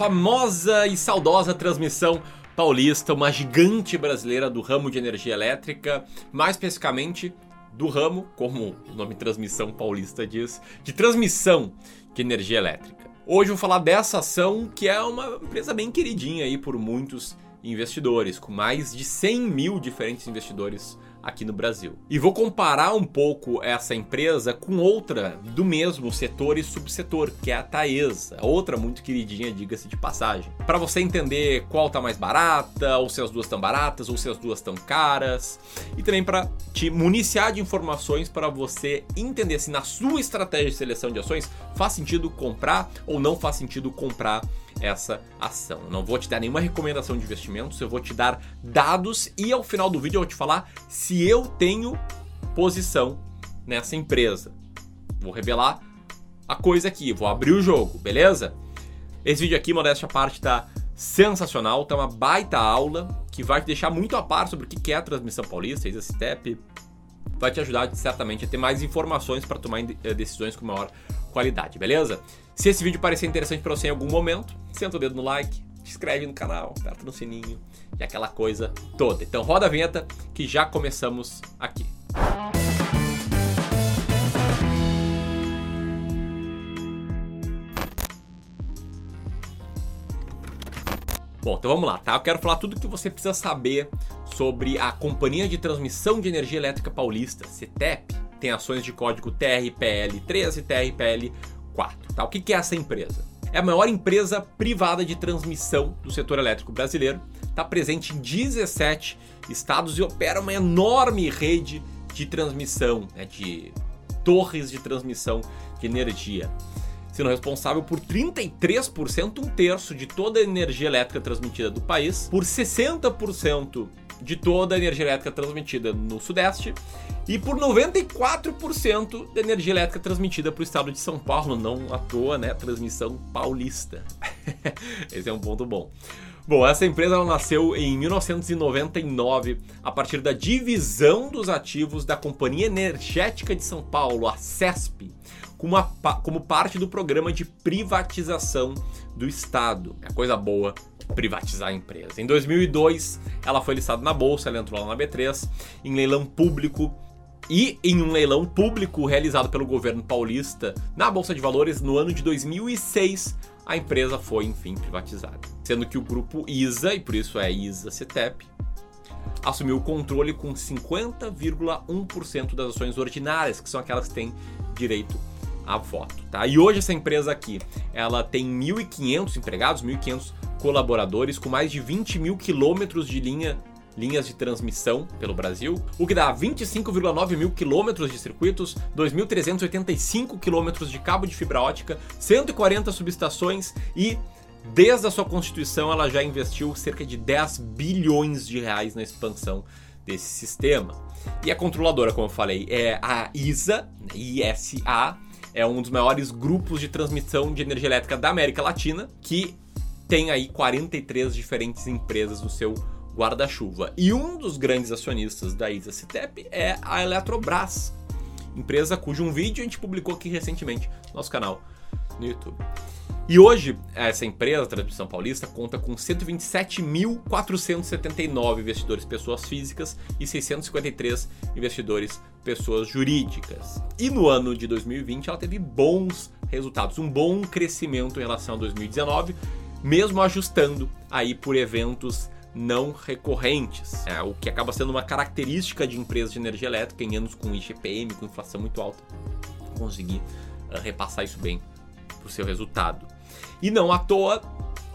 famosa e saudosa transmissão paulista, uma gigante brasileira do ramo de energia elétrica, mais especificamente do ramo, como o nome transmissão paulista diz, de transmissão de energia elétrica. Hoje eu vou falar dessa ação que é uma empresa bem queridinha aí por muitos investidores, com mais de 100 mil diferentes investidores aqui no Brasil. E vou comparar um pouco essa empresa com outra do mesmo setor e subsetor, que é a Taesa, outra muito queridinha, diga-se de passagem. Para você entender qual tá mais barata, ou se as duas estão baratas, ou se as duas estão caras, e também para te municiar de informações para você entender se na sua estratégia de seleção de ações faz sentido comprar ou não faz sentido comprar essa ação. não vou te dar nenhuma recomendação de investimentos, eu vou te dar dados e ao final do vídeo eu vou te falar se eu tenho posição nessa empresa. Vou revelar a coisa aqui, vou abrir o jogo, beleza? Esse vídeo aqui, modéstia à parte, tá sensacional, tá uma baita aula que vai te deixar muito a par sobre o que é a transmissão paulista, esse step, vai te ajudar certamente a ter mais informações para tomar eh, decisões com maior qualidade, beleza? Se esse vídeo parecer interessante para você em algum momento, senta o dedo no like, se inscreve no canal, aperta no sininho e aquela coisa toda. Então roda a vinheta que já começamos aqui. Bom, então vamos lá, tá? Eu quero falar tudo o que você precisa saber sobre a Companhia de Transmissão de Energia Elétrica Paulista, CETEP. Tem ações de código TRPL13 e TRPL4. Tá? O que é essa empresa? É a maior empresa privada de transmissão do setor elétrico brasileiro. Está presente em 17 estados e opera uma enorme rede de transmissão, né, de torres de transmissão de energia sendo responsável por 33%, um terço de toda a energia elétrica transmitida do país, por 60% de toda a energia elétrica transmitida no Sudeste e por 94% da energia elétrica transmitida para o estado de São Paulo, não à toa, né? Transmissão paulista. Esse é um ponto bom. Bom, essa empresa ela nasceu em 1999 a partir da divisão dos ativos da Companhia Energética de São Paulo, a CESP, como, uma, como parte do programa de privatização do Estado. É coisa boa privatizar a empresa. Em 2002, ela foi listada na bolsa, ela entrou lá na B3, em leilão público e em um leilão público realizado pelo governo paulista na Bolsa de Valores no ano de 2006, a empresa foi enfim privatizada. Sendo que o grupo ISA, e por isso é ISA CETEP, assumiu o controle com 50,1% das ações ordinárias, que são aquelas que têm direito a voto, tá? E hoje essa empresa aqui, ela tem 1.500 empregados, 1.500 colaboradores, com mais de 20 mil quilômetros de linha linhas de transmissão pelo Brasil, o que dá 25,9 mil quilômetros de circuitos, 2.385 quilômetros de cabo de fibra ótica, 140 subestações e desde a sua constituição ela já investiu cerca de 10 bilhões de reais na expansão desse sistema. E a controladora, como eu falei, é a ISA, ISA, é um dos maiores grupos de transmissão de energia elétrica da América Latina, que tem aí 43 diferentes empresas no seu guarda-chuva. E um dos grandes acionistas da ISA Citep é a Eletrobras, empresa cujo um vídeo a gente publicou aqui recentemente no nosso canal no YouTube. E hoje, essa empresa, a Transmissão Paulista, conta com 127.479 investidores pessoas físicas e 653 investidores pessoas jurídicas. E no ano de 2020 ela teve bons resultados, um bom crescimento em relação a 2019, mesmo ajustando aí por eventos não recorrentes, é, o que acaba sendo uma característica de empresas de energia elétrica em anos com IGPM, com inflação muito alta, conseguir uh, repassar isso bem para o seu resultado. E não à toa,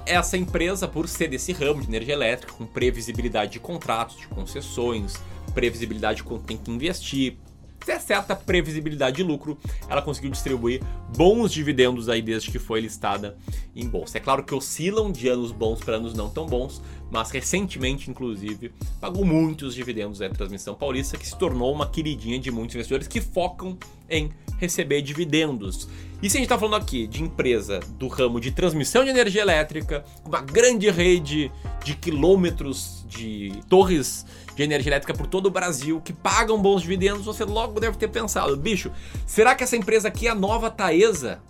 essa empresa, por ser desse ramo de energia elétrica, com previsibilidade de contratos, de concessões, previsibilidade de quanto tem que investir, ter certa previsibilidade de lucro, ela conseguiu distribuir bons dividendos aí desde que foi listada em bolsa. É claro que oscilam de anos bons para anos não tão bons, mas recentemente, inclusive, pagou muitos dividendos da Transmissão Paulista, que se tornou uma queridinha de muitos investidores que focam em receber dividendos. E se a gente está falando aqui de empresa do ramo de transmissão de energia elétrica, uma grande rede de quilômetros de torres de energia elétrica por todo o Brasil que pagam bons dividendos, você logo deve ter pensado, bicho, será que essa empresa aqui é a nova Taesa?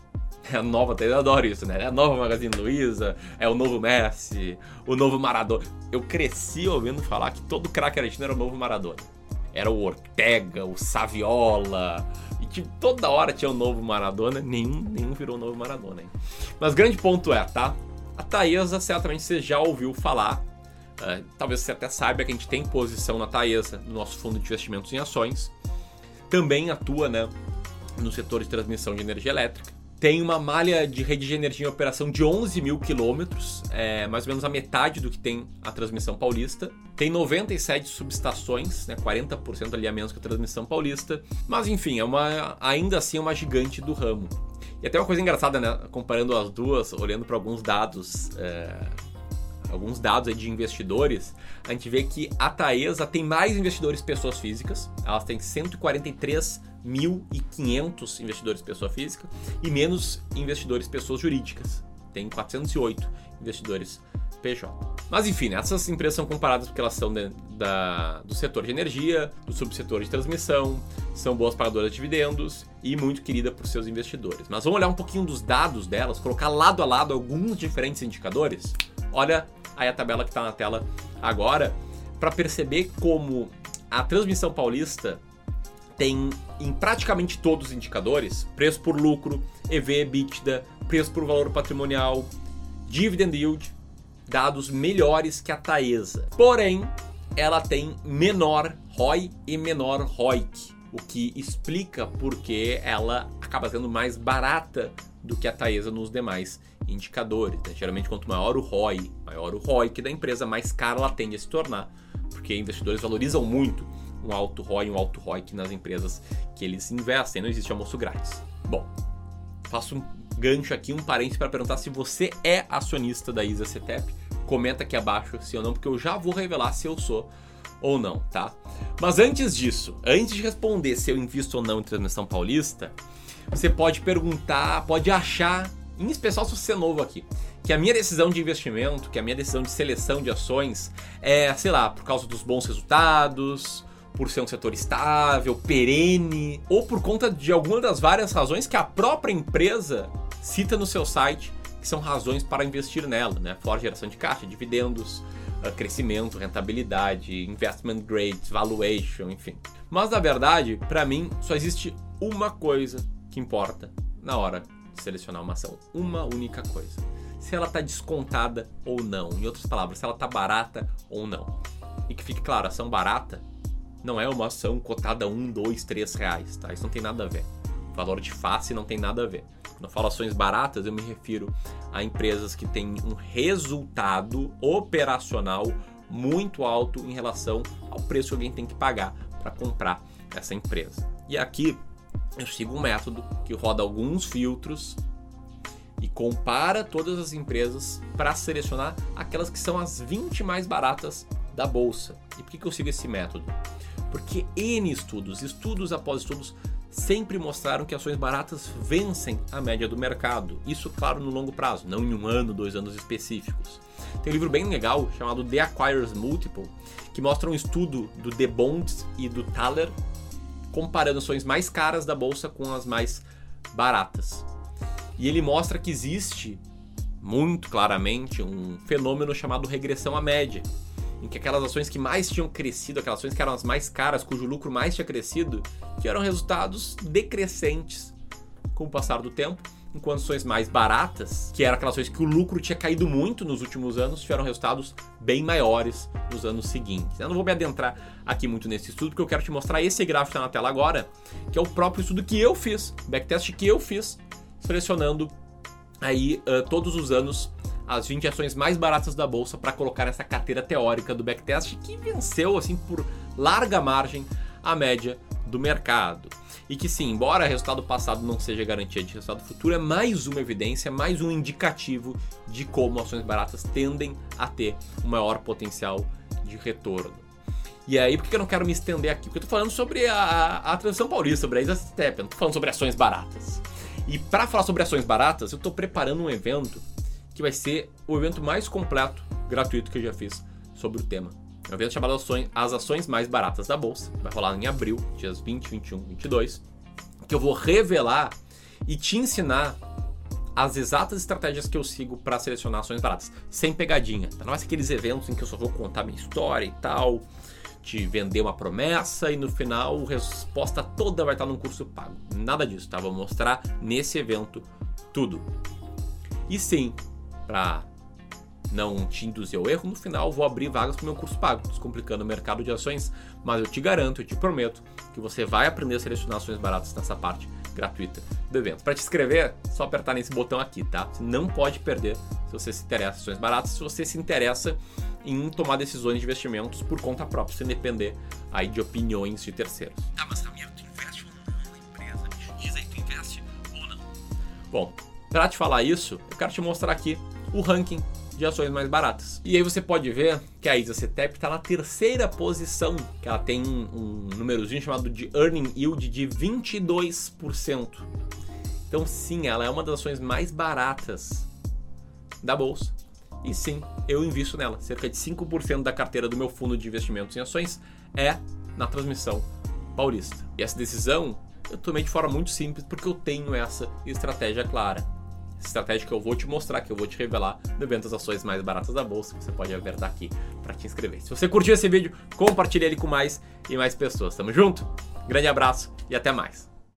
É a nova, eu adoro isso, né? É a nova Magazine Luiza, é o novo Messi, o novo Maradona. Eu cresci ouvindo falar que todo craque argentino era o novo Maradona. Era o Ortega, o Saviola, e tipo, toda hora tinha um novo Maradona, nenhum, nenhum virou novo Maradona. Hein? Mas grande ponto é, tá? A Taesa, certamente você já ouviu falar, uh, talvez você até saiba que a gente tem posição na Taesa, no nosso fundo de investimentos em ações. Também atua, né, no setor de transmissão de energia elétrica tem uma malha de rede de energia em operação de 11 mil quilômetros, é mais ou menos a metade do que tem a transmissão paulista. Tem 97 subestações, né, 40% ali a menos que a transmissão paulista. Mas enfim, é uma, ainda assim é uma gigante do ramo. E até uma coisa engraçada, né, comparando as duas, olhando para alguns dados é, alguns dados de investidores, a gente vê que a Taesa tem mais investidores pessoas físicas, elas têm 143.500 investidores pessoa física e menos investidores pessoas jurídicas, tem 408 investidores PJ. Mas enfim, né, essas empresas são comparadas porque elas são de, da, do setor de energia, do subsetor de transmissão, são boas pagadoras de dividendos e muito querida por seus investidores. Mas vamos olhar um pouquinho dos dados delas, colocar lado a lado alguns diferentes indicadores. Olha aí a tabela que está na tela agora, para perceber como a transmissão paulista tem em praticamente todos os indicadores preço por lucro, EV, EBITDA, preço por valor patrimonial, dividend yield, dados melhores que a Taesa. Porém, ela tem menor ROI e menor ROIC, o que explica porque ela acaba sendo mais barata do que a Taesa nos demais indicadores. Né? Geralmente, quanto maior o ROI, maior o ROI que da empresa, mais cara ela tende a se tornar, porque investidores valorizam muito um alto ROI, um alto ROI nas empresas que eles investem. Não existe almoço grátis. Bom, faço um gancho aqui, um parênteses para perguntar se você é acionista da ISA CETEP. Comenta aqui abaixo se ou não, porque eu já vou revelar se eu sou ou não, tá? Mas antes disso, antes de responder se eu invisto ou não em transmissão paulista, você pode perguntar, pode achar, em especial se você é novo aqui, que a minha decisão de investimento, que a minha decisão de seleção de ações é, sei lá, por causa dos bons resultados, por ser um setor estável, perene, ou por conta de alguma das várias razões que a própria empresa cita no seu site, que são razões para investir nela, né? Fora geração de caixa, dividendos, ah, crescimento, rentabilidade, investment grades, valuation, enfim. Mas na verdade, para mim, só existe uma coisa que importa na hora de selecionar uma ação. Uma única coisa. Se ela está descontada ou não. Em outras palavras, se ela está barata ou não. E que fique claro, ação barata não é uma ação cotada a 1, 2, 3 reais, tá? Isso não tem nada a ver. Valor de face não tem nada a ver. Quando eu falo ações baratas, eu me refiro a empresas que têm um resultado operacional muito alto em relação ao preço que alguém tem que pagar para comprar essa empresa. E aqui eu sigo um método que roda alguns filtros e compara todas as empresas para selecionar aquelas que são as 20 mais baratas da bolsa. E por que, eu sigo esse método? Porque N estudos, estudos após estudos, sempre mostraram que ações baratas vencem a média do mercado. Isso, claro, no longo prazo, não em um ano, dois anos específicos. Tem um livro bem legal chamado The Acquirers Multiple, que mostra um estudo do The Bonds e do Thaler comparando ações mais caras da bolsa com as mais baratas. E ele mostra que existe muito claramente um fenômeno chamado regressão à média, em que aquelas ações que mais tinham crescido, aquelas ações que eram as mais caras, cujo lucro mais tinha crescido, tiveram resultados decrescentes com o passar do tempo, enquanto ações mais baratas, que eram aquelas ações que o lucro tinha caído muito nos últimos anos, tiveram resultados bem maiores nos anos seguintes. Eu não vou me adentrar aqui muito nesse estudo, porque eu quero te mostrar esse gráfico que está na tela agora, que é o próprio estudo que eu fiz, backtest que eu fiz, selecionando aí uh, todos os anos as 20 ações mais baratas da bolsa para colocar nessa carteira teórica do backtest que venceu assim por larga margem a média do mercado. E que sim, embora resultado passado não seja garantia de resultado futuro, é mais uma evidência, mais um indicativo de como ações baratas tendem a ter um maior potencial de retorno. E aí, por que eu não quero me estender aqui? Porque eu tô falando sobre a, a transição paulista, sobre a Isa Step, não tô falando sobre ações baratas. E para falar sobre ações baratas, eu tô preparando um evento que vai ser o evento mais completo, gratuito que eu já fiz sobre o tema. É um evento chamado As Ações Mais Baratas da Bolsa. Vai rolar em abril, dias 20, 21, 22. Que eu vou revelar e te ensinar as exatas estratégias que eu sigo para selecionar ações baratas, sem pegadinha. Não ser aqueles eventos em que eu só vou contar minha história e tal, te vender uma promessa e no final a resposta toda vai estar num curso pago. Nada disso, tá? Vou mostrar nesse evento tudo. E sim, para não te induzir ao erro, no final vou abrir vagas para o meu curso pago, descomplicando o mercado de ações, mas eu te garanto, eu te prometo que você vai aprender a selecionar ações baratas nessa parte gratuita do evento. Para te inscrever, só apertar nesse botão aqui, tá? Você não pode perder se você se interessa em ações baratas, se você se interessa em tomar decisões de investimentos por conta própria, sem depender aí de opiniões de terceiros. Tá, mas tu investe ou não na empresa? Diz aí, tu investe ou não? Bom, para te falar isso, eu quero te mostrar aqui o ranking de ações mais baratas. E aí você pode ver que a ISA CETEP está na terceira posição, que ela tem um númerozinho chamado de Earning Yield de 22%. Então sim, ela é uma das ações mais baratas da bolsa. E sim, eu invisto nela. Cerca de 5% da carteira do meu fundo de investimentos em ações é na transmissão paulista. E essa decisão eu tomei de forma muito simples porque eu tenho essa estratégia clara estratégia que eu vou te mostrar, que eu vou te revelar no evento das ações mais baratas da bolsa, você pode apertar aqui para te inscrever. Se você curtiu esse vídeo, compartilhe ele com mais e mais pessoas. Tamo junto? Grande abraço e até mais.